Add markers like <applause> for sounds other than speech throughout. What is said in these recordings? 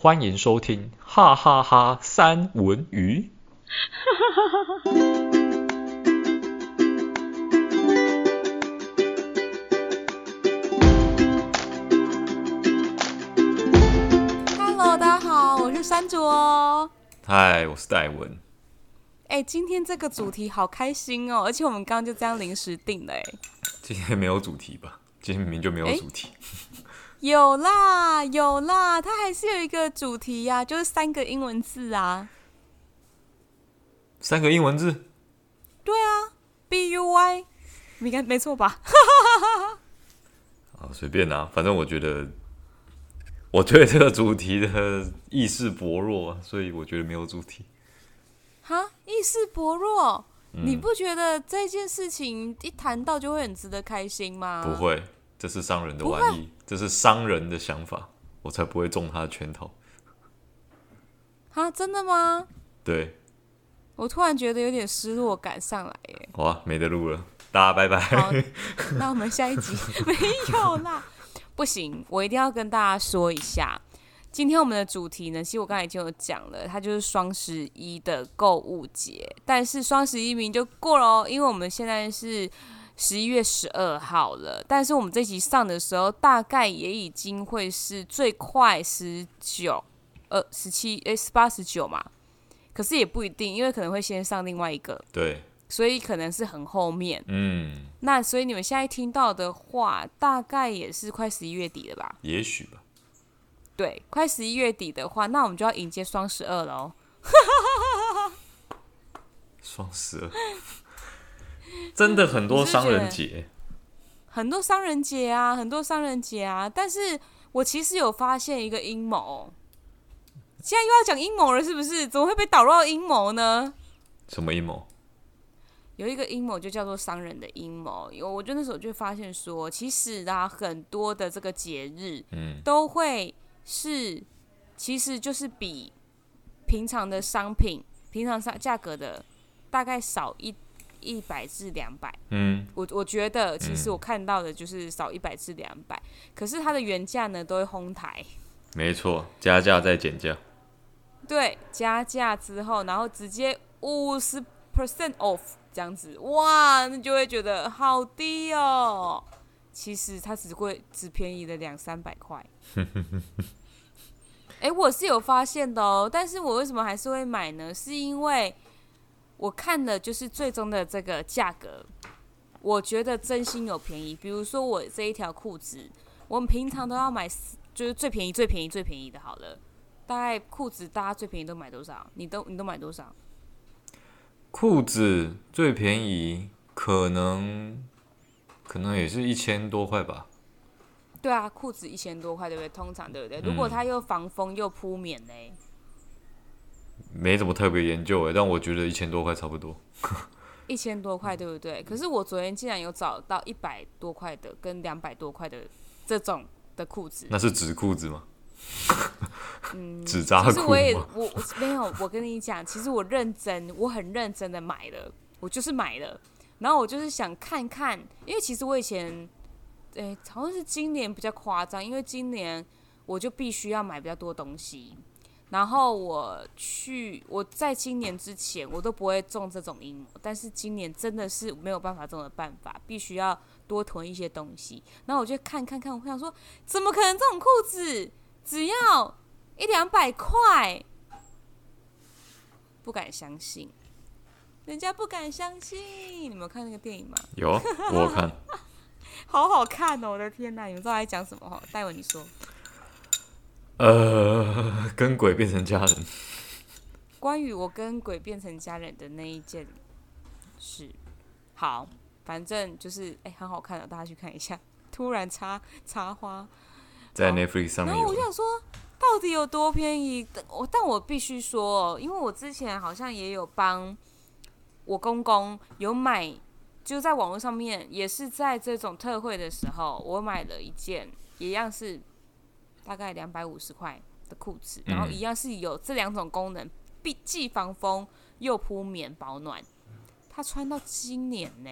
欢迎收听哈哈哈三文鱼。Hello，大家好，我是山竹。嗨，我是戴文。哎，今天这个主题好开心哦，而且我们刚刚就这样临时定的哎。今天没有主题吧？今天明明就没有主题。有啦，有啦，它还是有一个主题呀、啊，就是三个英文字啊。三个英文字？对啊，B U Y，应该没错吧？<laughs> 啊，随便啦，反正我觉得我对这个主题的意识薄弱，所以我觉得没有主题。哈，意识薄弱、嗯？你不觉得这件事情一谈到就会很值得开心吗？不会。这是商人的玩意，这是商人的想法，我才不会中他的圈套。啊，真的吗？对。我突然觉得有点失落感上来耶。好啊，没得录了，大家拜拜。好，那我们下一集 <laughs> 没有啦，不行，我一定要跟大家说一下，今天我们的主题呢，其实我刚才已经有讲了，它就是双十一的购物节，但是双十一名就过了哦，因为我们现在是。十一月十二号了，但是我们这集上的时候，大概也已经会是最快十九、呃十七、诶十八、十九嘛。可是也不一定，因为可能会先上另外一个，对，所以可能是很后面。嗯，那所以你们现在听到的话，大概也是快十一月底了吧？也许吧。对，快十一月底的话，那我们就要迎接双十二了哦。双十二。<laughs> 真的很多商人节，很多商人节啊，很多商人节啊。但是我其实有发现一个阴谋，现在又要讲阴谋了，是不是？怎么会被导入到阴谋呢？什么阴谋？有一个阴谋就叫做商人的阴谋。有，我就那时候就发现说，其实啊，很多的这个节日，嗯，都会是，其实就是比平常的商品、平常商价格的大概少一。一百至两百，嗯，我我觉得其实我看到的就是少一百至两百，嗯，可是它的原价呢都会哄抬，没错，加价再减价，对，加价之后，然后直接五十 percent off 这样子，哇，那就会觉得好低哦。其实它只会只便宜了两三百块，<laughs> 哎、欸，我是有发现的哦，但是我为什么还是会买呢？是因为。我看了就是最终的这个价格，我觉得真心有便宜。比如说我这一条裤子，我们平常都要买，就是最便宜、最便宜、最便宜的。好了，大概裤子大家最便宜都买多少？你都你都买多少？裤子最便宜可能可能也是一千多块吧。对啊，裤子一千多块，对不对？通常对不对？如果它又防风又铺棉呢？没怎么特别研究诶，但我觉得一千多块差不多。<laughs> 一千多块对不对？可是我昨天竟然有找到一百多块的跟两百多块的这种的裤子。那是纸裤子吗？嗯，<laughs> 纸扎裤吗？其实我也我我没有，我跟你讲，其实我认真，我很认真的买了，我就是买了，然后我就是想看看，因为其实我以前，诶，好像是今年比较夸张，因为今年我就必须要买比较多东西。然后我去，我在今年之前我都不会中这种阴谋，但是今年真的是没有办法中的办法，必须要多囤一些东西。然后我就看看看，我想说，怎么可能这种裤子只要一两百块？不敢相信，人家不敢相信。你们有看那个电影吗？有，我看，<laughs> 好好看哦！我的天哪，你们知道在讲什么？哈，待会你说。呃，跟鬼变成家人。关于我跟鬼变成家人的那一件事，好，反正就是哎、欸，很好看的，大家去看一下。突然插插花在 Netflix 上面。然后我想说，到底有多便宜？我但我必须说，因为我之前好像也有帮我公公有买，就在网络上面，也是在这种特惠的时候，我买了一件，一样是。大概两百五十块的裤子，然后一样是有这两种功能，既既防风又铺棉保暖。它穿到今年呢，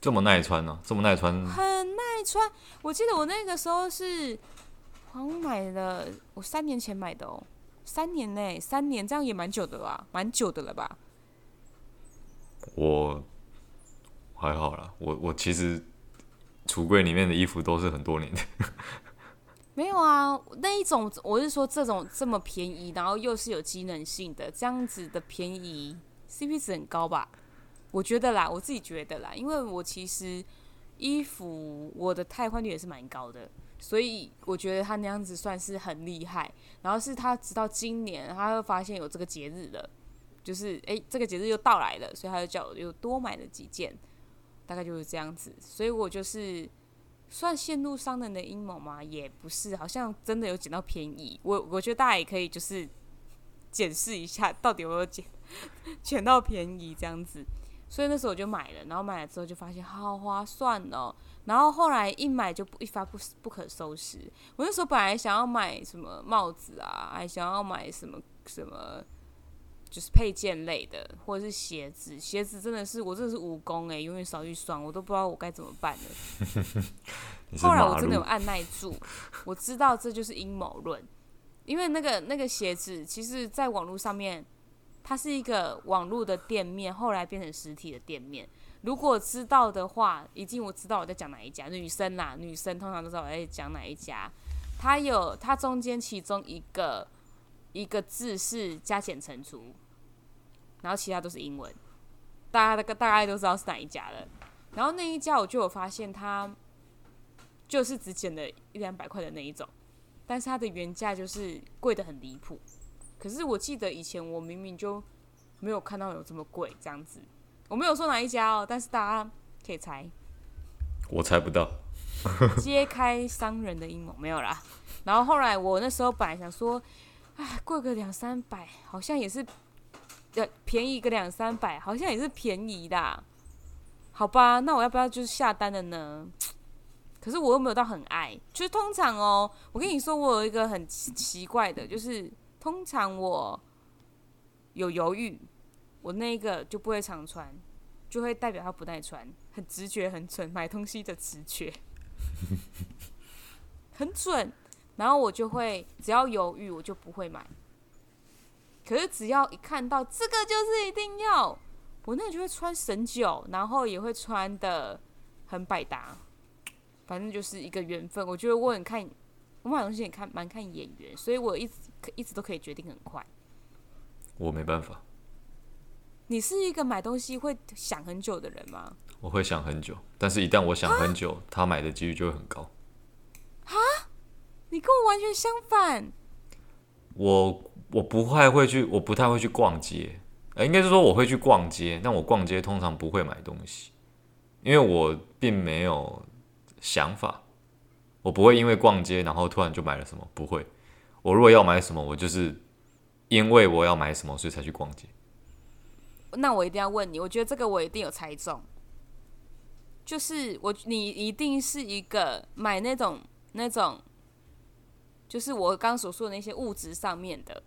这么耐穿呢、啊？这么耐穿？很耐穿。我记得我那个时候是好像买了，我三年前买的哦，三年内，三年这样也蛮久的吧，蛮久的了吧？我还好啦，我我其实橱柜里面的衣服都是很多年的。没有啊，那一种我是说这种这么便宜，然后又是有机能性的，这样子的便宜，CP 值很高吧？我觉得啦，我自己觉得啦，因为我其实衣服我的汰换率也是蛮高的。所以我觉得他那样子算是很厉害，然后是他直到今年，他会发现有这个节日了，就是诶，这个节日又到来了，所以他就叫我又多买了几件，大概就是这样子。所以我就是算陷入商人的阴谋吗？也不是，好像真的有捡到便宜。我我觉得大家也可以就是检视一下，到底有没有捡捡到便宜这样子。所以那时候我就买了，然后买了之后就发现好划算哦。然后后来一买就不一发不不可收拾。我那时候本来想要买什么帽子啊，还想要买什么什么，就是配件类的，或者是鞋子。鞋子真的是我真的是蜈蚣哎，永远少一双，我都不知道我该怎么办了。<laughs> 后来我真的有按耐住，我知道这就是阴谋论，因为那个那个鞋子，其实在网络上面，它是一个网络的店面，后来变成实体的店面。如果知道的话，已经我知道我在讲哪一家女生啦，女生通常都知道我在讲哪一家。它有它中间其中一个一个字是加减乘除，然后其他都是英文，大家大大概都知道是哪一家了。然后那一家我就有发现，它就是只减了一两百块的那一种，但是它的原价就是贵的很离谱。可是我记得以前我明明就没有看到有这么贵这样子。我没有说哪一家哦，但是大家可以猜。我猜不到。<laughs> 揭开商人的阴谋没有啦。然后后来我那时候本来想说，哎，贵个两三百，好像也是，呃，便宜个两三百，好像也是便宜的。好吧，那我要不要就是下单了呢？可是我又没有到很爱，就是通常哦，我跟你说，我有一个很奇怪的，就是通常我有犹豫。我那个就不会常穿，就会代表它不耐穿，很直觉，很准，买东西的直觉 <laughs> 很准。然后我就会只要犹豫，我就不会买。可是只要一看到这个就是一定要，我那就会穿神久，然后也会穿的很百搭。反正就是一个缘分。我觉得我很看，我买东西也看蛮看眼缘，所以我一直一直都可以决定很快。我没办法。你是一个买东西会想很久的人吗？我会想很久，但是一旦我想很久，他买的几率就会很高。哈？你跟我完全相反。我我不太会去，我不太会去逛街。呃，应该是说我会去逛街，但我逛街通常不会买东西，因为我并没有想法。我不会因为逛街然后突然就买了什么，不会。我如果要买什么，我就是因为我要买什么，所以才去逛街。那我一定要问你，我觉得这个我一定有猜中，就是我你一定是一个买那种那种，就是我刚刚所说的那些物质上面的，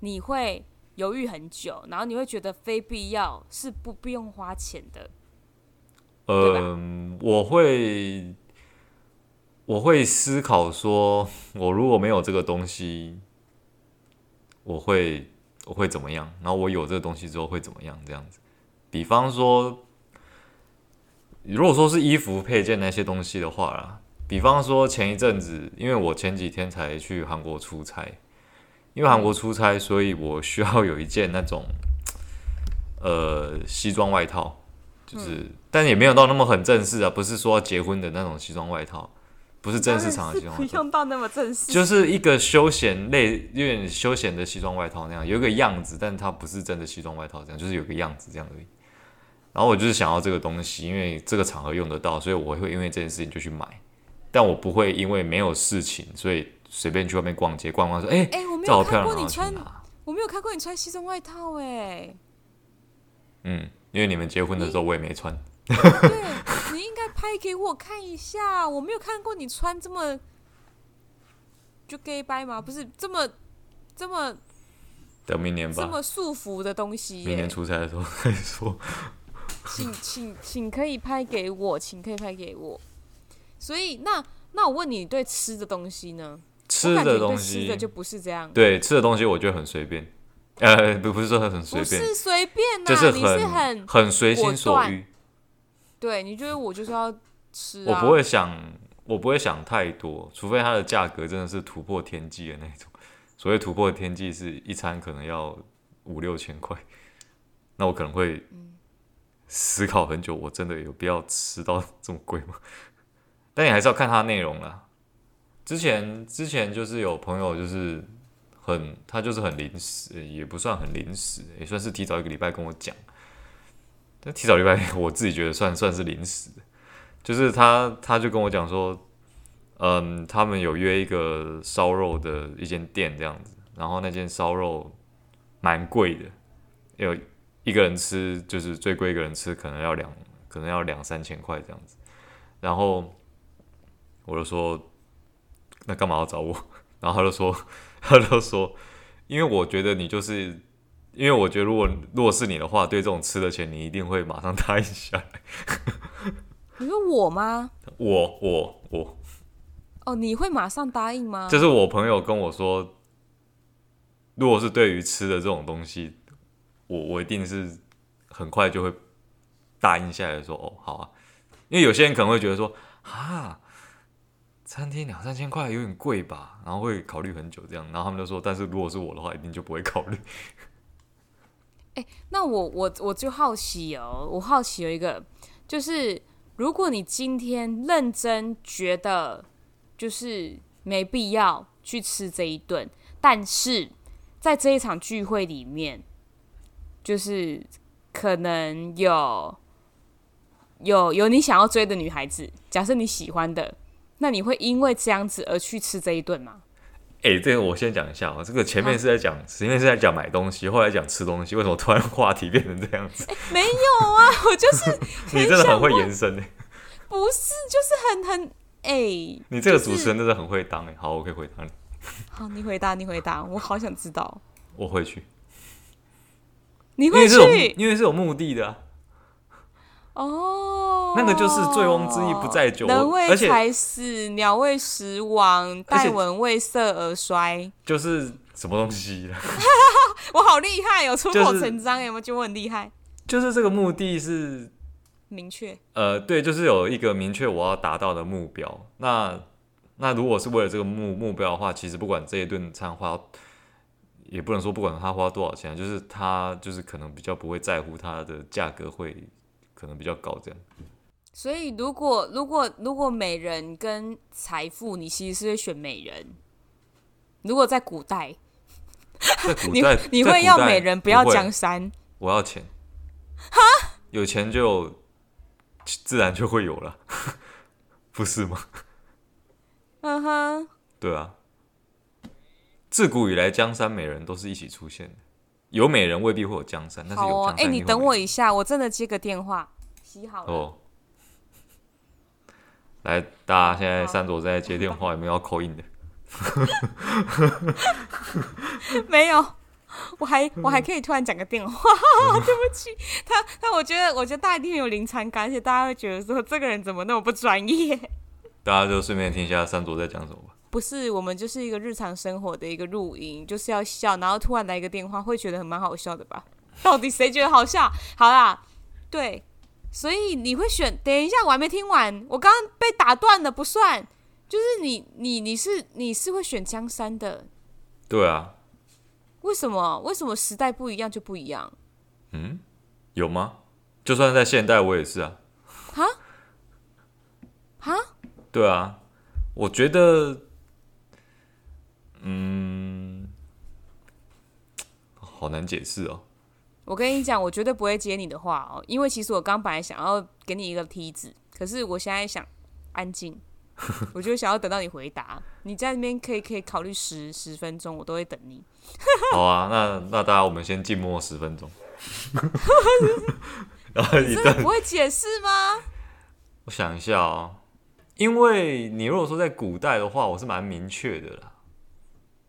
你会犹豫很久，然后你会觉得非必要是不不用花钱的。嗯，我会我会思考说，我如果没有这个东西，我会。我会怎么样？然后我有这个东西之后会怎么样？这样子，比方说，如果说是衣服配件那些东西的话啦，比方说前一阵子，因为我前几天才去韩国出差，因为韩国出差，所以我需要有一件那种呃西装外套，就是，但也没有到那么很正式啊，不是说结婚的那种西装外套。不是正式场的西装外套，不用到那么正式，就是一个休闲类、有点休闲的西装外套那样，有一个样子，但它不是真的西装外套，这样就是有个样子这样而已。然后我就是想要这个东西，因为这个场合用得到，所以我会因为这件事情就去买。但我不会因为没有事情，所以随便去外面逛街逛逛，说：“哎、欸，哎、欸，我没有看过你穿，我没有看过你穿西装外套，哎。”嗯，因为你们结婚的时候我也没穿。对，你应该拍给我看一下，我没有看过你穿这么就 gay 掰吗？不是这么这么等明年吧，这么束缚的东西。明年出差的时候再说。<laughs> 请请请可以拍给我，请可以拍给我。所以那那我问你，对吃的东西呢？吃的东西吃的就不是这样。对，吃的东西我觉得很随便，呃，不不是说很随便，不是随便、啊，就是你是很很随心所欲。对，你觉得我就是要吃、啊，我不会想，我不会想太多，除非它的价格真的是突破天际的那种。所谓突破天际，是一餐可能要五六千块，那我可能会思考很久，我真的有必要吃到这么贵吗？<laughs> 但你还是要看它内容啦。之前之前就是有朋友就是很，他就是很临时，也不算很临时，也算是提早一个礼拜跟我讲。但提早礼拜，<laughs> 我自己觉得算算是临时，就是他他就跟我讲说。嗯，他们有约一个烧肉的一间店这样子，然后那间烧肉蛮贵的，有一个人吃就是最贵一个人吃可能要两可能要两三千块这样子，然后我就说那干嘛要找我？<laughs> 然后他就说他就说，因为我觉得你就是因为我觉得如果如果是你的话，对这种吃的钱你一定会马上 <laughs> 答应下来。你说我吗？我 <laughs> 我我。哦，你会马上答应吗？就是我朋友跟我说，如果是对于吃的这种东西，我我一定是很快就会答应下来说，哦，好啊。因为有些人可能会觉得说，啊，餐厅两三千块有点贵吧，然后会考虑很久这样。然后他们就说，但是如果是我的话，一定就不会考虑。<laughs> 欸，那我我我就好奇哦，我好奇有一个，就是如果你今天认真觉得。就是没必要去吃这一顿，但是在这一场聚会里面，就是可能有有有你想要追的女孩子，假设你喜欢的，那你会因为这样子而去吃这一顿吗？哎、欸，这个我先讲一下啊，这个前面是在讲，啊、前面是在讲买东西，后来讲吃东西，为什么突然话题变成这样子？欸、没有啊，<laughs> 我就是 <laughs> 你真的很会延伸呢。不是，就是很很。哎，欸、你这个主持人真的很会当哎，就是、好，我可以回答你。好，你回答，你回答，我好想知道。我会去，你会去，因为，因为是有目的的、啊。哦，那个就是醉翁之意不在酒，人为财死，鸟为食亡，戴文为色而衰。就是什么东西？<laughs> 我好厉害哦，出口成章，有没有觉得我很厉害？就是这个目的是。明确，呃，对，就是有一个明确我要达到的目标。那那如果是为了这个目目标的话，其实不管这一顿餐花，也不能说不管他花多少钱，就是他就是可能比较不会在乎它的价格会可能比较高这样。所以如果如果如果美人跟财富，你其实是会选美人。如果在古代，在古代 <laughs> 你你会要美人不要江山，我要钱，哈，有钱就。自然就会有了，<laughs> 不是吗？嗯哼、uh，huh. 对啊。自古以来，江山美人都是一起出现的。有美人未必会有江山，但是有江山。哎、哦欸，你等我一下，我真的接个电话。洗好了。哦。来，大家现在三朵在接电话，有没有要 call in 的？<laughs> 没有。我还我还可以突然讲个电话，嗯、<laughs> 对不起他他，我觉得我觉得大家一定有临场感，而且大家会觉得说这个人怎么那么不专业？大家就顺便听一下三卓在讲什么吧。不是，我们就是一个日常生活的一个录音，就是要笑，然后突然来一个电话，会觉得很蛮好笑的吧？<laughs> 到底谁觉得好笑？好啦，对，所以你会选？等一下，我还没听完，我刚刚被打断了，不算。就是你你你是你是会选江山的？对啊。为什么？为什么时代不一样就不一样？嗯，有吗？就算在现代，我也是啊。哈？哈？对啊，我觉得，嗯，好难解释哦。我跟你讲，我绝对不会接你的话哦，因为其实我刚本来想要给你一个梯子，可是我现在想安静。<laughs> 我就想要等到你回答，你在那边可以可以考虑十十分钟，我都会等你。<laughs> 好啊，那那大家我们先静默十分钟。<laughs> 然后你真的不会解释吗？我想一下哦，因为你如果说在古代的话，我是蛮明确的啦。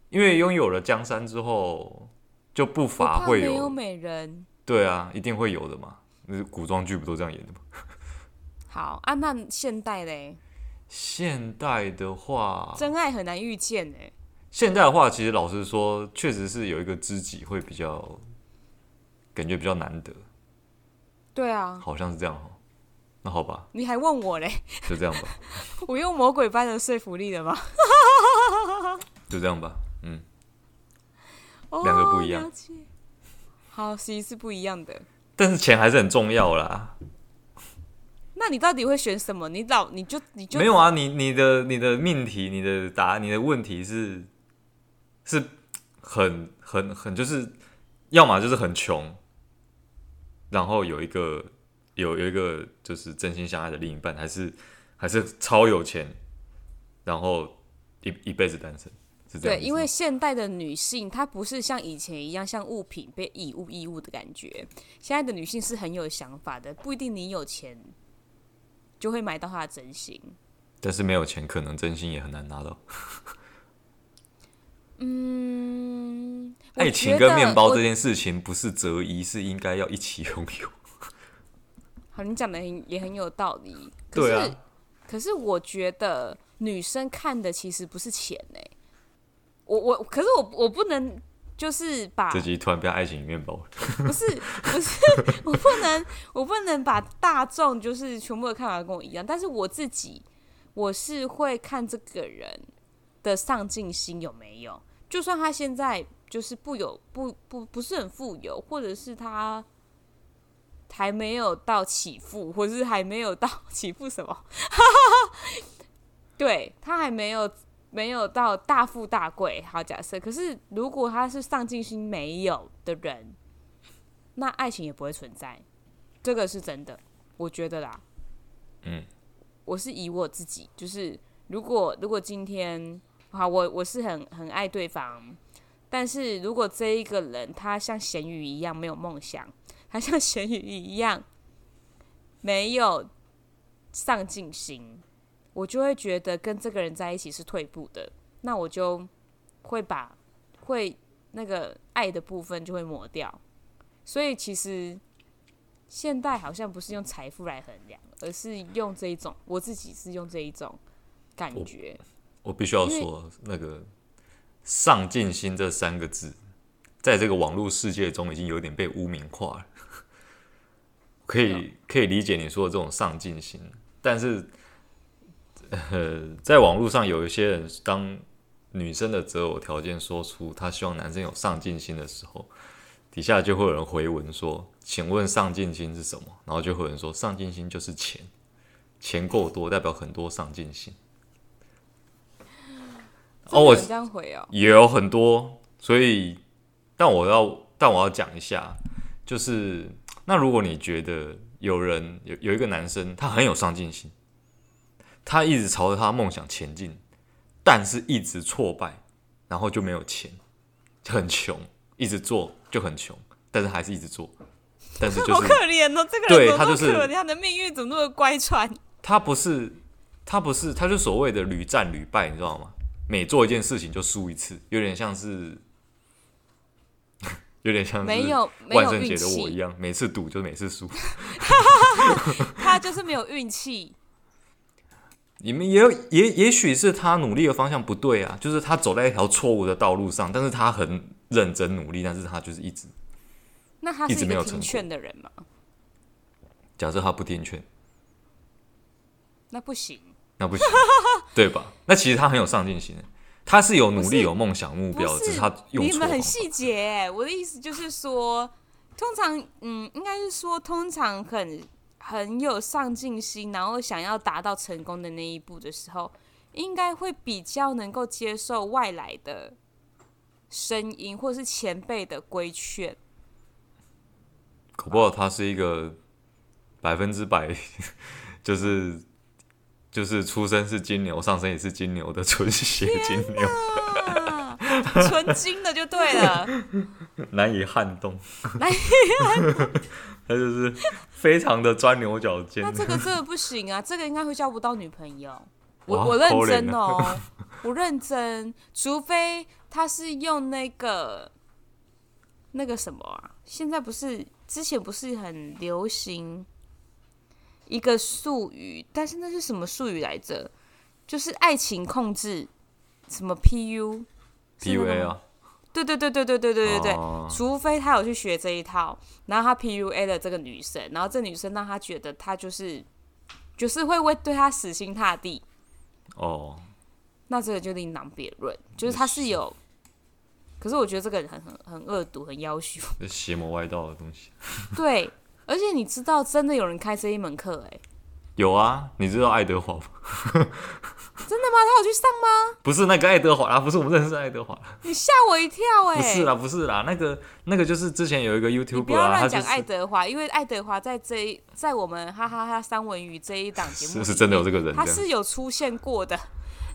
因为拥有了江山之后，就不乏会有，有美人。对啊，一定会有的嘛。那古装剧不都这样演的吗？<laughs> 好啊，那现代嘞？现代的话，真爱很难遇见哎。现代的话，其实老实说，确实是有一个知己会比较，感觉比较难得。对啊，好像是这样。那好吧，你还问我嘞？就这样吧。<laughs> 我用魔鬼般的说服力了吗？<laughs> 就这样吧。嗯，两、oh, 个不一样。好，其实是不一样的。但是钱还是很重要啦。那你到底会选什么？你老你就你就没有啊？你你的你的命题，你的答案，你的问题是是很很很就是，要么就是很穷，然后有一个有有一个就是真心相爱的另一半，还是还是超有钱，然后一一辈子单身。对，因为现代的女性，她不是像以前一样像物品被以物易物的感觉。现在的女性是很有想法的，不一定你有钱就会买到她的真心。但是没有钱，可能真心也很难拿到。<laughs> 嗯，爱情跟面包这件事情不是择一，是应该要一起拥有。<laughs> 好，你讲的也很有道理。可是对啊，可是我觉得女生看的其实不是钱呢、欸。我我可是我我不能就是把自己突然变爱情面包，<laughs> 不是不是我不能我不能把大众就是全部的看法跟我一样，但是我自己我是会看这个人的上进心有没有，就算他现在就是不有不不不是很富有，或者是他还没有到起富，或是还没有到 <laughs> 起富什么，<laughs> 对他还没有。没有到大富大贵，好假设。可是如果他是上进心没有的人，那爱情也不会存在，这个是真的，我觉得啦。嗯，我是以我自己，就是如果如果今天，好，我我是很很爱对方，但是如果这一个人他像咸鱼一样没有梦想，他像咸鱼一样没有上进心。我就会觉得跟这个人在一起是退步的，那我就会把会那个爱的部分就会抹掉。所以其实现代好像不是用财富来衡量，而是用这一种，我自己是用这一种感觉。我，我必须要说，那个“上进心”这三个字，在这个网络世界中已经有点被污名化了。<laughs> 可以可以理解你说的这种上进心，但是。呃，<laughs> 在网络上有一些人，当女生的择偶条件说出她希望男生有上进心的时候，底下就会有人回文说：“请问上进心是什么？”然后就会有人说：“上进心就是钱，钱够多代表很多上进心。”哦，我这样回哦，也有很多，所以，但我要，但我要讲一下，就是那如果你觉得有人有有一个男生，他很有上进心。他一直朝着他的梦想前进，但是一直挫败，然后就没有钱，就很穷，一直做就很穷，但是还是一直做，但是就是 <laughs> 好可怜哦，这个人对他就是他的命运怎么那么乖舛？他不是，他不是，他就所谓的屡战屡败，你知道吗？每做一件事情就输一次，有点像是，<laughs> 有点像是没有万圣节的我一样，每次赌就每次输，<laughs> 他就是没有运气。你们也也也许是他努力的方向不对啊，就是他走在一条错误的道路上，但是他很认真努力，但是他就是一直，那他是没有听劝的人吗？假设他不听劝，那不行，那不行，<laughs> 对吧？那其实他很有上进心，他是有努力、有梦想、目标，只是他用错。你们很细节，我的意思就是说，通常，嗯，应该是说，通常很。很有上进心，然后想要达到成功的那一步的时候，应该会比较能够接受外来的声音，或者是前辈的规劝。搞不好他是一个百分之百，就是就是出生是金牛，上升也是金牛的纯血金牛，<laughs> 纯金的就对了，难以撼动，难以撼动。<laughs> 他就是非常的钻牛角尖。那这个这个不行啊，这个应该会交不到女朋友。我我认真哦，我认真，除非他是用那个那个什么啊？现在不是之前不是很流行一个术语，但是那是什么术语来着？就是爱情控制，什么 PU PUA 啊？对对对对对对对对除非他有去学这一套，然后他 PUA 了这个女生，然后这女生让他觉得他就是就是会为对他死心塌地。哦，那这个就另当别论，就是他是有，是可是我觉得这个人很很很恶毒，很夭寿，邪魔歪道的东西。对，而且你知道，真的有人开这一门课哎、欸。有啊，你知道爱德华吗？真的吗？他有去上吗？不是那个爱德华啊，不是我们认识爱德华。你吓我一跳哎、欸！不是啦，不是啦，那个那个就是之前有一个 YouTuber 啊，不要乱讲爱德华，因为爱德华在这一在我们哈哈哈三文鱼这一档节目是是真的有这个人，他是有出现过的。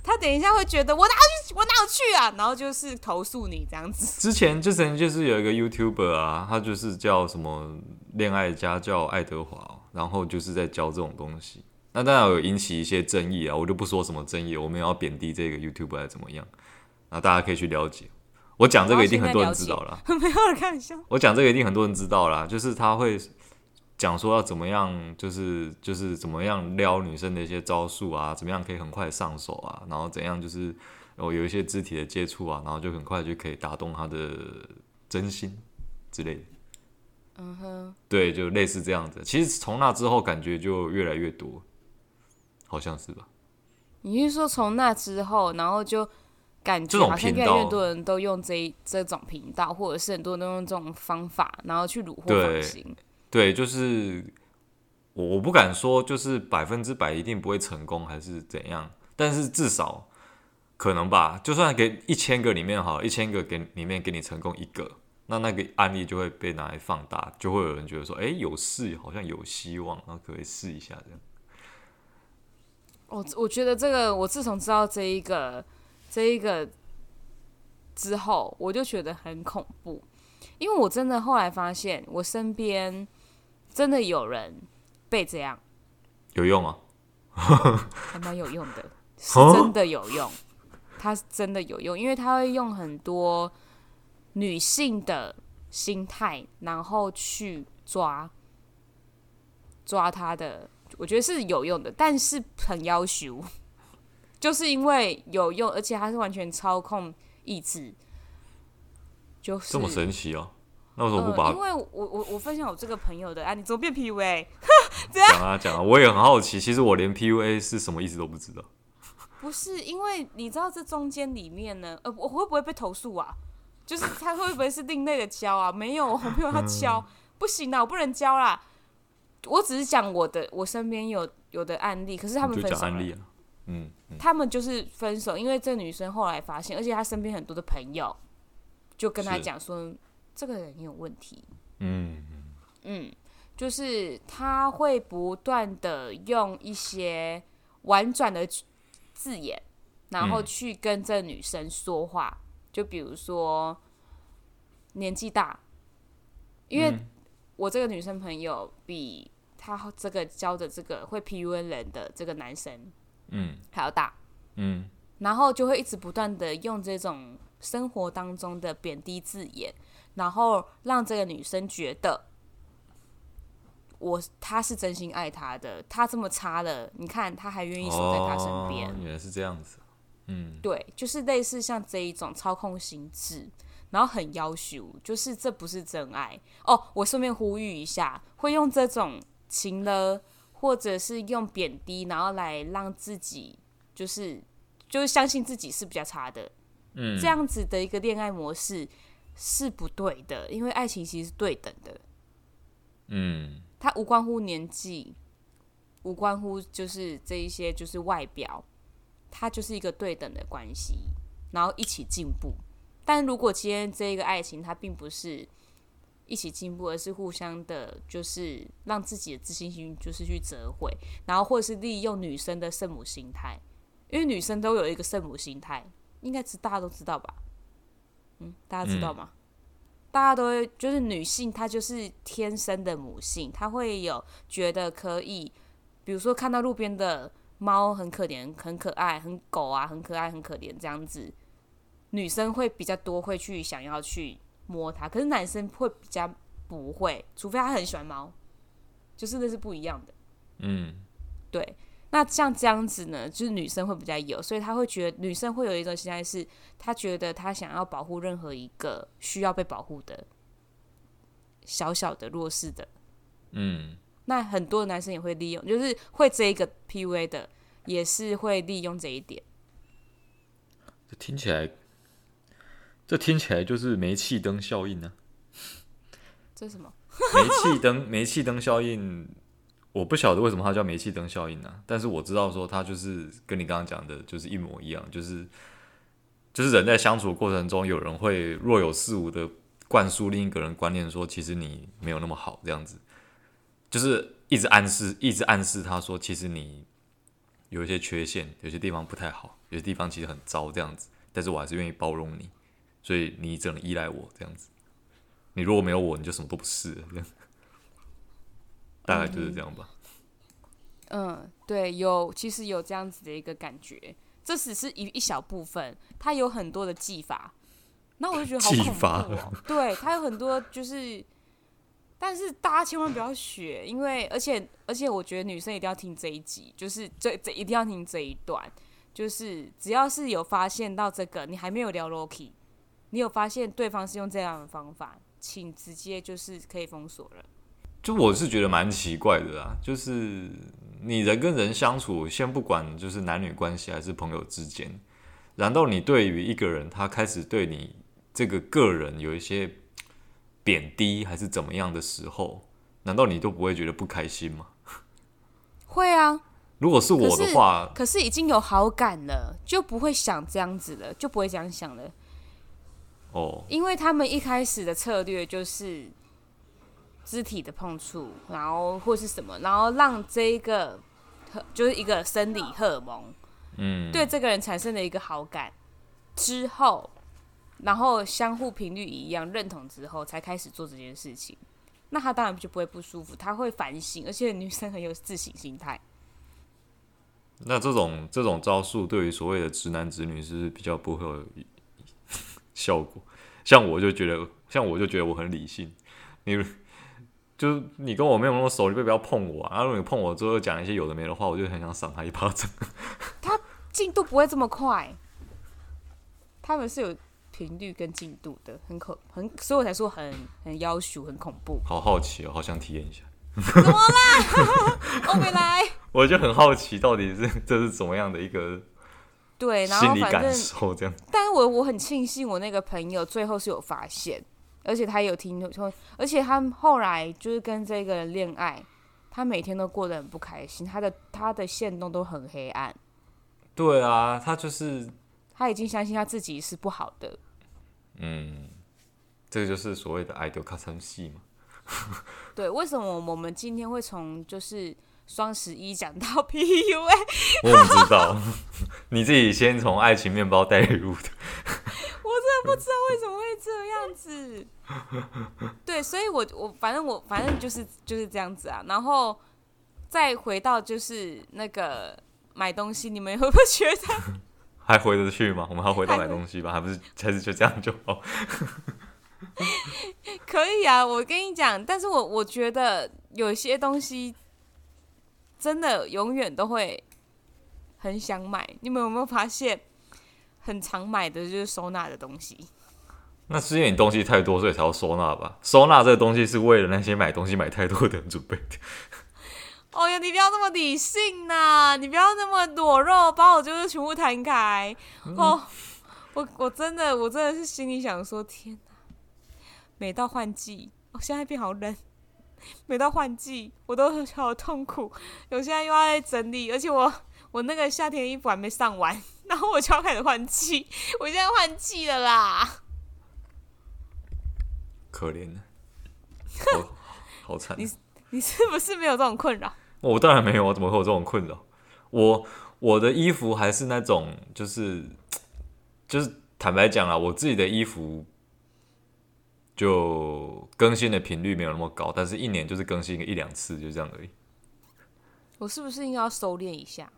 他等一下会觉得我哪去我哪有去啊？然后就是投诉你这样子。之前之前就是有一个 YouTuber 啊，他就是叫什么恋爱家教爱德华，然后就是在教这种东西。那当然有引起一些争议啊，我就不说什么争议，我们要贬低这个 YouTuber 还是怎么样？那大家可以去了解。我讲这个一定很多人知道 <laughs> 了，没有人看一下。我讲这个一定很多人知道啦，就是他会讲说要怎么样，就是就是怎么样撩女生的一些招数啊，怎么样可以很快上手啊，然后怎样就是哦有一些肢体的接触啊，然后就很快就可以打动他的真心之类的。嗯哼，对，就类似这样子。其实从那之后，感觉就越来越多。好像是吧？你是说从那之后，然后就感觉好像越来越多人都用这这种频道，或者是很多人都用这种方法，然后去虏获芳心。对，就是我我不敢说，就是百分之百一定不会成功，还是怎样？但是至少可能吧。就算给一千个里面哈，一千个给里面给你成功一个，那那个案例就会被拿来放大，就会有人觉得说，哎，有事，好像有希望，然后可以试一下这样。我我觉得这个，我自从知道这一个这一个之后，我就觉得很恐怖，因为我真的后来发现，我身边真的有人被这样，有用啊，<laughs> 还蛮有用的，是真的有用，它是真的有用，因为它会用很多女性的心态，然后去抓抓他的。我觉得是有用的，但是很要求，<laughs> 就是因为有用，而且它是完全操控意志，就是这么神奇哦。那为什么不把、呃？因为我我我分享我这个朋友的啊，你怎么变 PUA？<laughs> 讲啊讲啊，我也很好奇，其实我连 PUA 是什么意思都不知道。不是因为你知道这中间里面呢，呃，我会不会被投诉啊？就是他会不会是另类的教啊？没有，<laughs> 我朋友他教不行啊，我不能教啦。我只是讲我的，我身边有有的案例，可是他们分手了。啊、嗯，嗯，他们就是分手，因为这女生后来发现，而且她身边很多的朋友就跟他讲说，这个人有问题。嗯嗯，就是他会不断的用一些婉转的字眼，然后去跟这女生说话，嗯、就比如说年纪大，因为我这个女生朋友比。他这个教的这个会 PUA 人的这个男生，嗯，还要大，嗯，然后就会一直不断的用这种生活当中的贬低字眼，然后让这个女生觉得我他是真心爱她的，他这么差了，你看他还愿意守在他身边，哦，原来是这样子，嗯，对，就是类似像这一种操控心智，然后很要求，就是这不是真爱哦。我顺便呼吁一下，会用这种。情了，或者是用贬低，然后来让自己就是就是相信自己是比较差的，嗯，这样子的一个恋爱模式是不对的，因为爱情其实是对等的，嗯，它无关乎年纪，无关乎就是这一些就是外表，它就是一个对等的关系，然后一起进步。但如果今天这一个爱情它并不是。一起进步，而是互相的，就是让自己的自信心就是去折毁，然后或者是利用女生的圣母心态，因为女生都有一个圣母心态，应该是大家都知道吧？嗯，大家知道吗？大家都会，就是女性她就是天生的母性，她会有觉得可以，比如说看到路边的猫很可怜、很可爱、很狗啊很可爱、很可怜这样子，女生会比较多会去想要去。摸它，可是男生会比较不会，除非他很喜欢猫，就是那是不一样的。嗯，对。那像这样子呢，就是女生会比较有，所以她会觉得女生会有一种心态是，她觉得她想要保护任何一个需要被保护的小小的弱势的。嗯，那很多男生也会利用，就是会这一个 PUA 的，也是会利用这一点。这听起来，这听起来就是煤气灯效应呢、啊。这是什么？煤气灯，<laughs> 煤气灯效应。我不晓得为什么它叫煤气灯效应呢、啊？但是我知道说它就是跟你刚刚讲的，就是一模一样，就是就是人在相处的过程中，有人会若有似无的灌输另一个人观念，说其实你没有那么好，这样子，就是一直暗示，一直暗示他说，其实你有一些缺陷，有些地方不太好，有些地方其实很糟，这样子，但是我还是愿意包容你，所以你只能依赖我这样子，你如果没有我，你就什么都不是。<laughs> 大概就是这样吧。嗯，对，有其实有这样子的一个感觉，这只是一一小部分，它有很多的技法，那我就觉得好恐怖哦。对，它有很多就是，但是大家千万不要学，因为而且而且我觉得女生一定要听这一集，就是这这一定要听这一段，就是只要是有发现到这个，你还没有聊 Loki，你有发现对方是用这样的方法，请直接就是可以封锁了。就我是觉得蛮奇怪的啦，就是你人跟人相处，先不管就是男女关系还是朋友之间，然后你对于一个人他开始对你这个个人有一些贬低还是怎么样的时候，难道你都不会觉得不开心吗？<laughs> 会啊，如果是我的话，可是，已经有好感了，就不会想这样子了，就不会这样想了。哦，因为他们一开始的策略就是。肢体的碰触，然后或是什么，然后让这一个就是一个生理荷尔蒙，嗯，对这个人产生了一个好感之后，然后相互频率一样认同之后，才开始做这件事情。那他当然就不会不舒服，他会反省，而且女生很有自省心态。那这种这种招数对于所谓的直男直女是比较不会有效果。<laughs> 像我就觉得，像我就觉得我很理性，你。就是你跟我没有那么熟，你不要碰我啊！如果你碰我之后讲一些有的没的话，我就很想赏他一巴掌。他进度不会这么快，他们是有频率跟进度的，很可很，所以我才说很很要求，很恐怖。好好奇哦，好想体验一下。怎么啦？我 <laughs> 没来。<laughs> 我就很好奇，到底是 <laughs> 这是怎么样的一个对，然后心理感受这样。但是我我很庆幸，我那个朋友最后是有发现。而且他有听说，而且他后来就是跟这个人恋爱，他每天都过得很不开心，他的他的线动都很黑暗。对啊，他就是他已经相信他自己是不好的。嗯，这个就是所谓的爱丢卡惨死嘛。<laughs> 对，为什么我们今天会从就是双十一讲到 <laughs> PUA？我不知道？你自己先从爱情面包带入的。我真的不知道为什么会这样子，对，所以我我反正我反正就是就是这样子啊，然后再回到就是那个买东西，你们会不会觉得还回得去吗？我们还回到买东西吧，还不是还是就这样就好？<laughs> 可以啊，我跟你讲，但是我我觉得有些东西真的永远都会很想买，你们有没有发现？很常买的就是收纳的东西，那是因为你东西太多，所以才要收纳吧？收纳这个东西是为了那些买东西买太多的人准备的。哦呀，你不要那么理性呐！你不要那么裸露，把我就是全部摊开。嗯、哦，我我真的我真的是心里想说，天哪！每到换季，我、哦、现在变好冷。每到换季，我都好痛苦。我现在又要在整理，而且我。我那个夏天衣服还没上完，<laughs> 然后我就要开始换季。我现在换季了啦，可怜，好好惨。<laughs> 你你是不是没有这种困扰？我当然没有，我怎么会有这种困扰？我我的衣服还是那种，就是就是坦白讲啊，我自己的衣服就更新的频率没有那么高，但是一年就是更新个一两次，就这样而已。我是不是应该要收敛一下？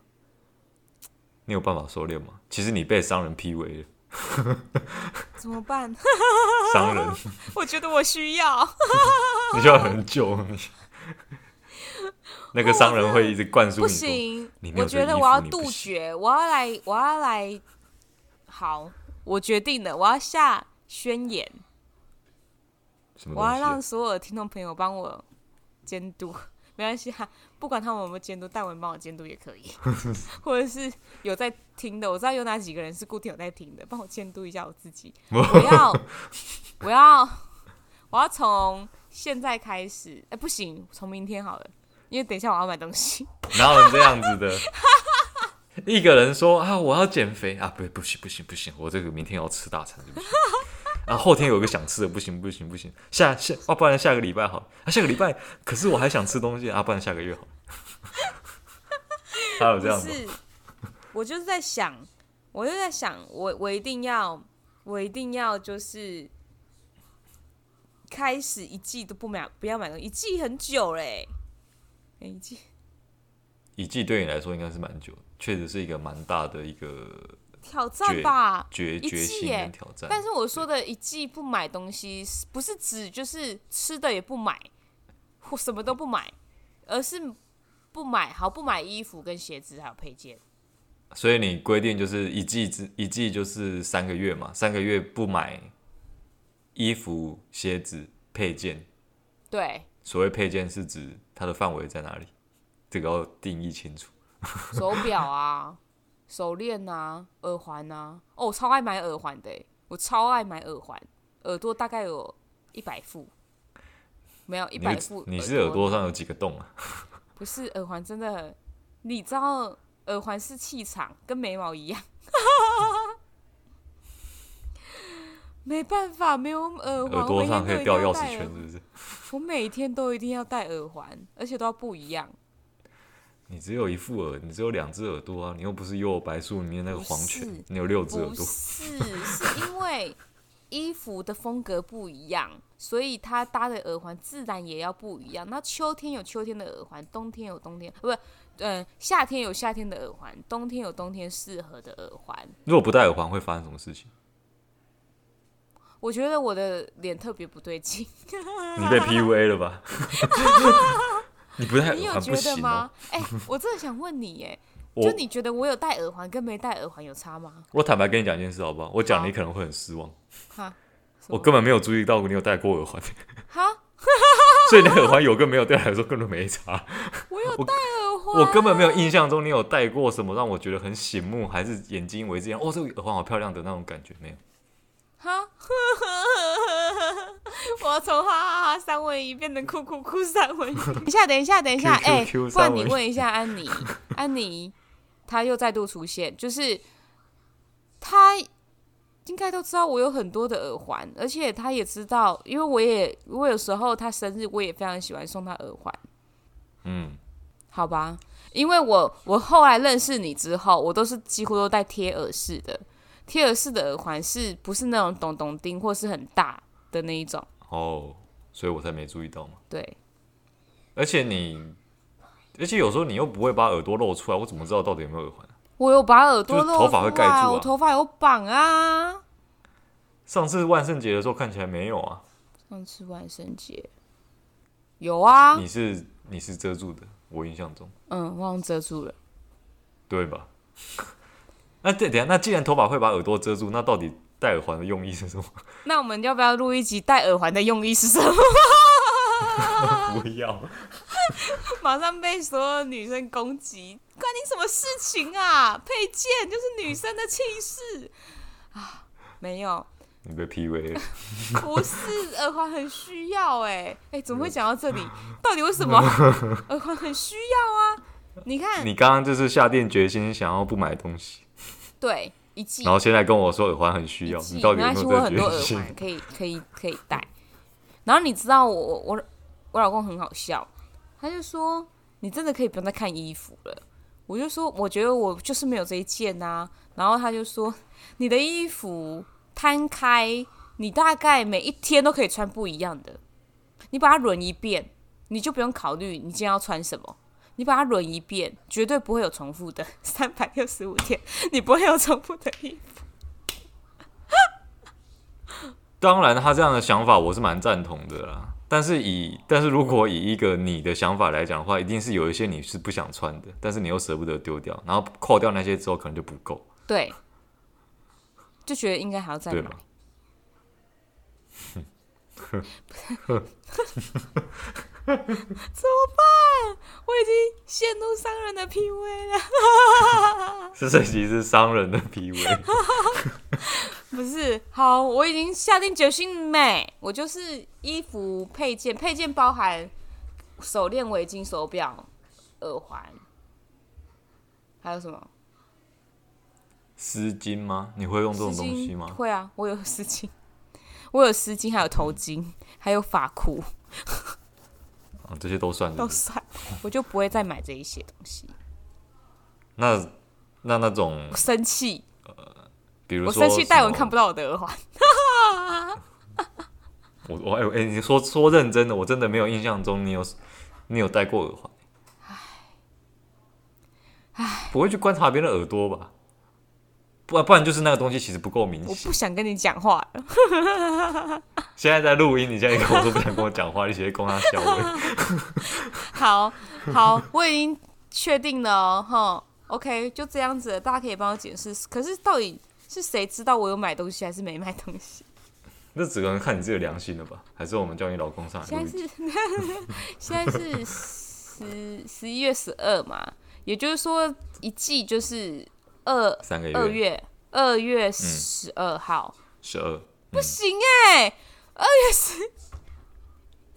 你有办法收敛吗？其实你被商人 PUA 了，<laughs> 怎么办？<laughs> 商人，<laughs> 我觉得我需要，你需要很久。那个商人会一直灌输你。不行，我觉得我要杜绝，我要来，我要来。好，我决定了，我要下宣言。我要让所有的听众朋友帮我监督，<laughs> 没关系啊，不管他们有没有监督，戴文帮我监督也可以，<laughs> 或者是有在听的，我知道有哪几个人是固定有在听的，帮我监督一下我自己。<laughs> 我要，我要，我要从现在开始，哎、欸，不行，从明天好了，因为等一下我要买东西。哪有人这样子的？<laughs> 一个人说啊，我要减肥啊，不，不行，不行，不行，我这个明天要吃大餐？啊，后天有个想吃的，不行，不行，不行，下下，啊，不然下个礼拜好，啊，下个礼拜，可是我还想吃东西啊，不然下个月好。<laughs> 还有这样子？我就是在想，我就在想，我我一定要，我一定要，就是开始一季都不买，不要买东西，一季很久嘞，一季。一季对你来说应该是蛮久，确实是一个蛮大的一个挑战吧，决决心跟挑战。但是我说的一季不买东西，不是指就是吃的也不买，或什么都不买，而是不买，好不买衣服跟鞋子还有配件。所以你规定就是一季之一季就是三个月嘛，三个月不买衣服、鞋子、配件。对，所谓配件是指它的范围在哪里？这个要定义清楚。<laughs> 手表啊，手链啊，耳环啊。哦，我超爱买耳环的，我超爱买耳环，耳朵大概有一百副，没有一百副。你是耳朵上有几个洞啊？<laughs> 不是耳环，真的，你知道耳环是气场，跟眉毛一样。<laughs> 没办法，没有耳环，耳朵上可以掉钥匙圈，是不是？我每天都一定要戴耳环，而且都要不一样。你只有一副耳，你只有两只耳朵啊！你又不是幽游白书里面那个黄犬，你有六只耳朵。是，是因为衣服的风格不一样，所以它搭的耳环自然也要不一样。那秋天有秋天的耳环，冬天有冬天，不是，嗯，夏天有夏天的耳环，冬天有冬天适合的耳环。如果不戴耳环会发生什么事情？我觉得我的脸特别不对劲。<laughs> 你被 PUA 了吧？你不戴耳环不行，哦，你有觉得吗？哎、欸，我真的想问你，哎，就你觉得我有戴耳环跟没戴耳环有差吗？我坦白跟你讲一件事，好不好？我讲你可能会很失望。哈，我根本没有注意到你有戴过耳环。哈，<laughs> 所以你耳环有跟没有对来说根本没差。我有戴耳环，我根本没有印象中你有戴过什么让我觉得很醒目，还是眼睛为之一亮。哦，这个耳环好漂亮的那种感觉没有。哈，我从哈哈哈三文鱼变成哭哭哭三文鱼。等一下，等一下，等一下，哎、不然你问一下安妮，安妮，她又再度出现，就是她应该都知道我有很多的耳环，而且她也知道，因为我也我有时候她生日，我也非常喜欢送她耳环。嗯，好吧，因为我我后来认识你之后，我都是几乎都戴贴耳饰的。贴耳式的耳环是不是那种咚咚钉或是很大的那一种？哦，所以我才没注意到嘛。对，而且你，而且有时候你又不会把耳朵露出来，我怎么知道到底有没有耳环？我有把耳朵露出来，头发会盖住啊，我头发有绑啊。上次万圣节的时候看起来没有啊。上次万圣节有啊。你是你是遮住的，我印象中。嗯，忘遮住了，对吧？那对，等下，那既然头发会把耳朵遮住，那到底戴耳环的用意是什么？<laughs> 那我们要不要录一集戴耳环的用意是什么？<laughs> 不要，<laughs> 马上被所有女生攻击，关你什么事情啊？配件就是女生的气势啊，没有，你被 PUA 了。不是，耳环很需要哎、欸，哎、欸，怎么会讲到这里？到底为什么耳环很需要啊？你看，你刚刚就是下定决心想要不买东西。对，一季。然后现在跟我说耳环很需要，你到底有没有在很多耳环可以可以可以戴。然后你知道我我我老公很好笑，他就说你真的可以不用再看衣服了。我就说我觉得我就是没有这一件啊。然后他就说你的衣服摊开，你大概每一天都可以穿不一样的。你把它轮一遍，你就不用考虑你今天要穿什么。你把它轮一遍，绝对不会有重复的。三百六十五天，你不会有重复的衣服。<laughs> 当然，他这样的想法我是蛮赞同的啦。但是以但是如果以一个你的想法来讲的话，一定是有一些你是不想穿的，但是你又舍不得丢掉，然后扣掉那些之后，可能就不够。对，就觉得应该还要再买。<laughs> <laughs> 怎么办？我已经陷入商人的 PUA 了。<laughs> 是这集是商人的 PUA。<laughs> 不是，好，我已经下定决心没，我就是衣服配件，配件包含手链、围巾、手表、耳环，还有什么？丝巾吗？你会用这种东西吗？<laughs> 会啊，我有丝巾，我有丝巾，还有头巾，还有发箍。啊，这些都算？都算，我就不会再买这一些东西。那那那种生气，呃，比如说我生气，戴文看不到我的耳环。我我哎哎，你说说认真的，我真的没有印象中你有你有戴过耳环。唉唉，不会去观察别人的耳朵吧？不然不然就是那个东西其实不够明显。我不想跟你讲话了。<laughs> 现在在录音，你现在跟我说不想跟我讲话，你直接跟他笑。<laughs> 好好，我已经确定了哈。OK，就这样子，大家可以帮我解释。可是到底是谁知道我有买东西还是没买东西？那只能看你自己的良心了吧？还是我们叫你老公上来？现在是 <laughs> 现在是十十一月十二嘛，也就是说一季就是。二三个月，二月二月十二号，十二不行哎、欸，二月十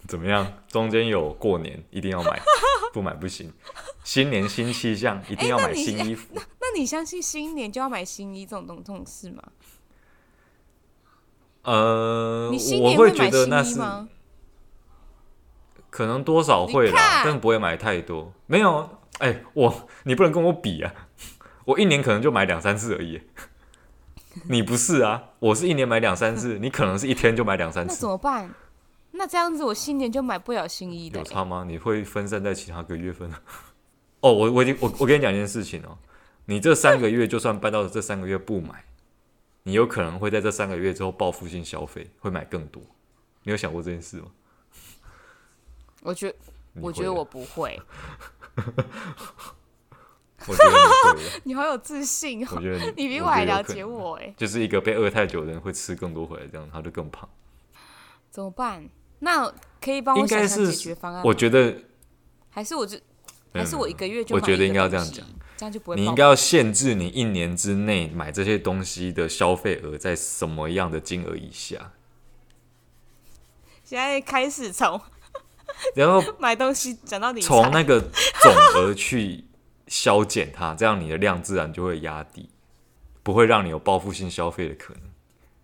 怎么样？中间有过年，一定要买，<laughs> 不买不行。新年新气象，一定要买新衣服。欸、那，那你相信新年就要买新衣这种东这种事吗？呃，你新年会买新衣吗？我会觉得那是可能多少会啦，但不会买太多。没有，哎、欸，我你不能跟我比啊。我一年可能就买两三次而已，<laughs> 你不是啊？我是一年买两三次，<laughs> 你可能是一天就买两三次。那怎么办？那这样子我新年就买不了新衣的。有差吗？你会分散在其他个月份？<laughs> 哦，我我已经我我跟你讲一件事情哦，你这三个月就算办到这三个月不买，你有可能会在这三个月之后报复性消费，会买更多。你有想过这件事吗？我觉我觉得我不会。我觉得你，<laughs> 你好有自信哦！我觉得你，<laughs> 比我还了解我哎。就是一个被饿太久的人会吃更多回来，这样他就更胖。怎么办？那可以帮我想想解决方案？我觉得还是我就还是我一个月就我觉得应该要这样讲，这样就不会。你应该要限制你一年之内买这些东西的消费额在什么样的金额以下。现在开始从然后 <laughs> 买东西讲到你从那个总额去。削减它，这样你的量自然就会压低，不会让你有报复性消费的可能。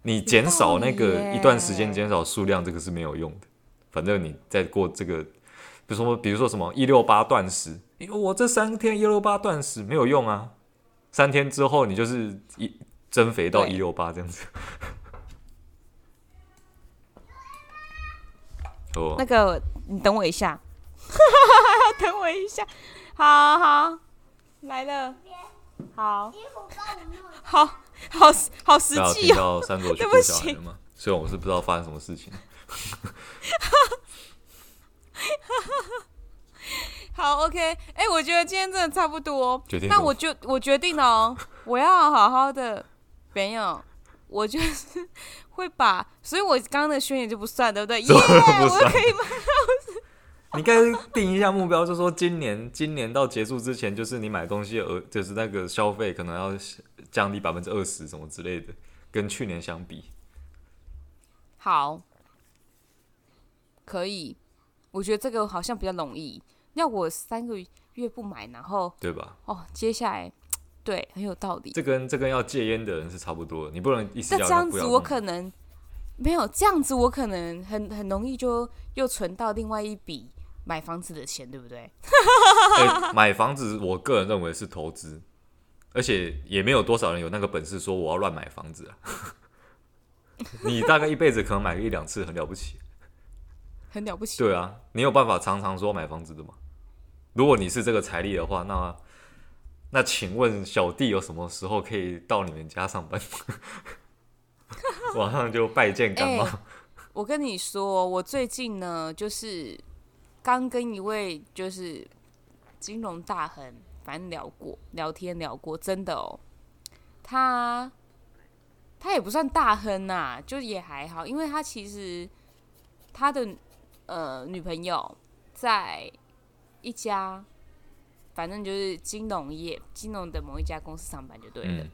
你减少那个一段时间减少数量，这个是没有用的。反正你在过这个，比如说比如说什么一六八断食，我这三天一六八断食没有用啊，三天之后你就是一增肥到一六八这样子。哦，那个你等我一下，<laughs> <laughs> 等我一下，好好。来了，好，好好好实际哦。对不起，虽然我是不知道发生什么事情。<laughs> 好，OK，哎、欸，我觉得今天真的差不多。那我就我决定了哦，我要好好的。没有，我就是 <laughs> 会把，所以我刚刚的宣言就不算，对不对？耶，我可以吗？你该定一下目标，就是说今年 <laughs> 今年到结束之前，就是你买东西额，就是那个消费可能要降低百分之二十什么之类的，跟去年相比。好，可以，我觉得这个好像比较容易。要我三个月不买，然后对吧？哦，接下来对，很有道理。这跟这跟要戒烟的人是差不多的，你不能一直要。这样子我可能没有这样子，我可能很很容易就又存到另外一笔。买房子的钱对不对？欸，<laughs> 买房子，我个人认为是投资，而且也没有多少人有那个本事说我要乱买房子啊。<laughs> 你大概一辈子可能买个一两次，很了不起，<laughs> 很了不起。对啊，你有办法常常说买房子的吗？如果你是这个财力的话，那那请问小弟有什么时候可以到你们家上班？马上就拜见干妈。我跟你说，我最近呢，就是刚跟一位就是金融大亨，反正聊过聊天聊过，真的哦，他他也不算大亨呐、啊，就也还好，因为他其实他的呃女朋友在一家反正就是金融业金融的某一家公司上班就对了。嗯、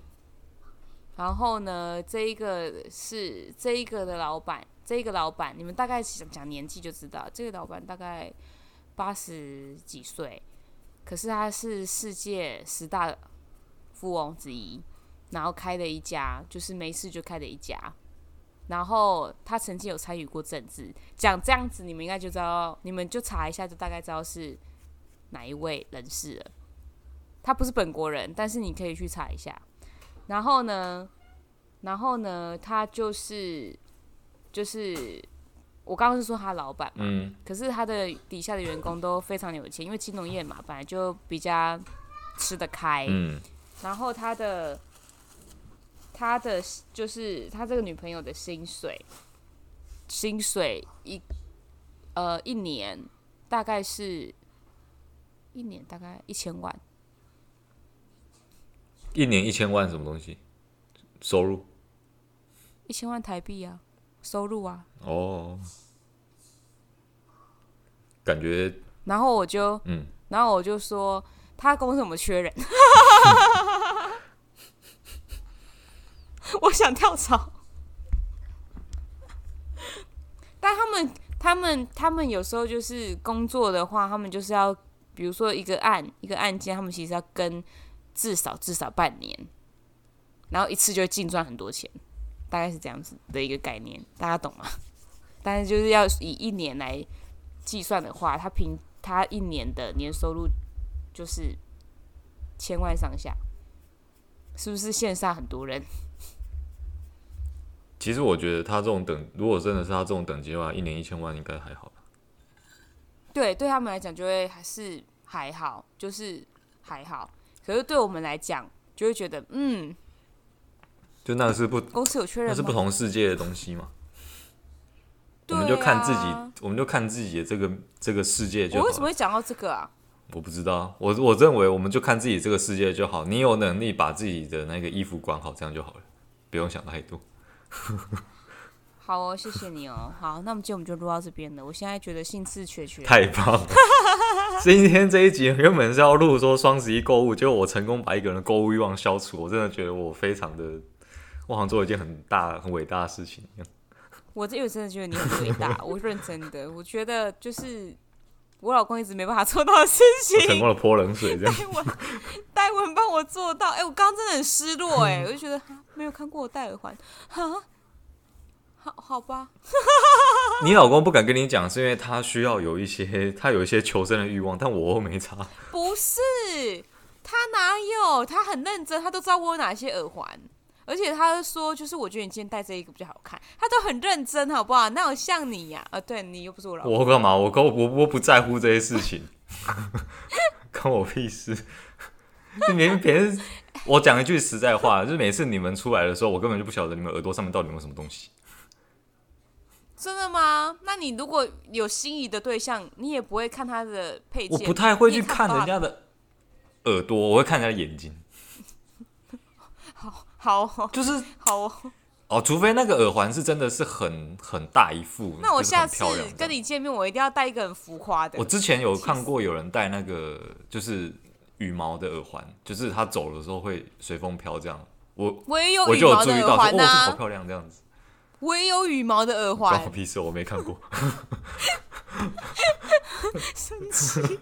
然后呢，这一个是这一个的老板。这个老板，你们大概讲讲年纪就知道，这个老板大概八十几岁，可是他是世界十大富翁之一，然后开了一家，就是没事就开了一家，然后他曾经有参与过政治，讲这样子，你们应该就知道，你们就查一下，就大概知道是哪一位人士了。他不是本国人，但是你可以去查一下。然后呢，然后呢，他就是。就是我刚刚是说他老板嘛，嗯，可是他的底下的员工都非常有钱，因为金融业嘛，本来就比较吃得开，嗯，然后他的他的就是他这个女朋友的薪水，薪水一呃一年大概是一年大概一千万，一年一千万什么东西？收入？一千万台币啊。收入啊！哦，感觉。然后我就，嗯，然后我就说，他公司怎么缺人？<laughs> 我想跳槽。但他们，他们，他们有时候就是工作的话，他们就是要，比如说一个案，一个案件，他们其实要跟至少至少半年，然后一次就会净赚很多钱。大概是这样子的一个概念，大家懂吗？但是就是要以一年来计算的话，他平他一年的年收入就是千万上下，是不是线上很多人？其实我觉得他这种等，如果真的是他这种等级的话，一年一千万应该还好吧。对，对他们来讲就会还是还好，就是还好。可是对我们来讲，就会觉得嗯。就那个是不公司有确认，那是不同世界的东西嘛？我们就看自己，我们就看自己的这个这个世界就好。我为什么会讲到这个啊？我不知道，我我认为我们就看自己这个世界就好。你有能力把自己的那个衣服管好，这样就好了，不用想太多。<laughs> 好哦，谢谢你哦。好，那么今天我们就录到这边了。我现在觉得兴致缺缺。太棒了！<laughs> 今天这一集原本是要录说双十一购物，结果我成功把一个人的购物欲望消除。我真的觉得我非常的。我好像做了一件很大、很伟大的事情一样。<laughs> 我这又真的觉得你很伟大，我认真的。我觉得就是我老公一直没办法做到的事 <laughs> 情，成功的泼冷水这样。<laughs> 戴文，戴文帮我做到。哎、欸，我刚刚真的很失落哎、欸，我就觉得没有看过我戴耳环，哈，好好吧。你老公不敢跟你讲，是因为他需要有一些，他有一些求生的欲望，但我又没差。不是，他哪有？他很认真，他都知道我有哪些耳环。而且他说，就是我觉得你今天戴这一个比较好看，他都很认真，好不好？那我像你呀、啊？啊，对你又不是我老公。我干嘛？我我我我不在乎这些事情，<laughs> 关我屁事。你别别，我讲一句实在话，就是每次你们出来的时候，我根本就不晓得你们耳朵上面到底有什么东西。真的吗？那你如果有心仪的对象，你也不会看他的配件？我不太会去看人家的耳朵，我会看人家的眼睛。好，就是好哦，除非那个耳环是真的是很很大一副，那我下次跟你见面，我一定要戴一个很浮夸的。我之前有看过有人戴那个就是羽毛的耳环，就是他走的时候会随风飘这样。我我也有羽毛的耳环哦，这好漂亮这样子。我也有羽毛的耳环，关我屁事，我没看过。<laughs> 生气。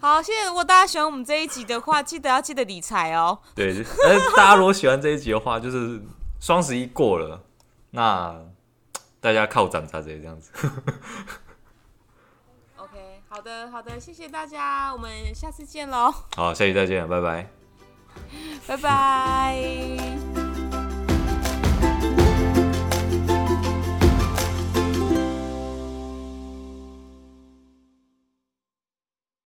好，谢谢。如果大家喜欢我们这一集的话，记得要记得理财哦。对，呃，大家如果喜欢这一集的话，就是 <laughs> 双十一过了，那大家靠涨差这这样子。<laughs> OK，好的，好的，谢谢大家，我们下次见喽。好，下期再见，拜拜，拜拜。